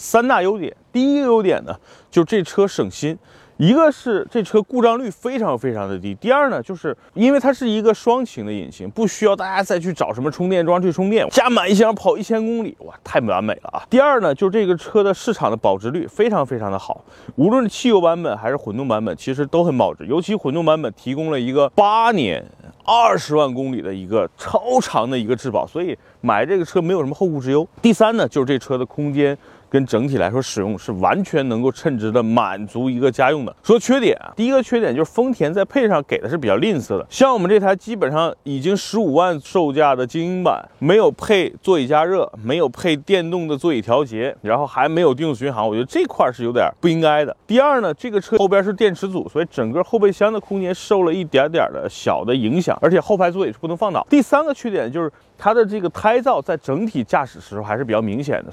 三大优点。第一个优点呢，就是这车省心。一个是这车故障率非常非常的低，第二呢，就是因为它是一个双擎的引擎，不需要大家再去找什么充电桩去充电，加满一箱跑一千公里，哇，太完美了啊！第二呢，就是这个车的市场的保值率非常非常的好，无论是汽油版本还是混动版本，其实都很保值，尤其混动版本提供了一个八年二十万公里的一个超长的一个质保，所以买这个车没有什么后顾之忧。第三呢，就是这车的空间。跟整体来说，使用是完全能够称职的，满足一个家用的。说缺点啊，第一个缺点就是丰田在配上给的是比较吝啬的，像我们这台基本上已经十五万售价的精英版，没有配座椅加热，没有配电动的座椅调节，然后还没有定速巡航，我觉得这块是有点不应该的。第二呢，这个车后边是电池组，所以整个后备箱的空间受了一点点的小的影响，而且后排座椅是不能放倒。第三个缺点就是它的这个胎噪在整体驾驶时候还是比较明显的。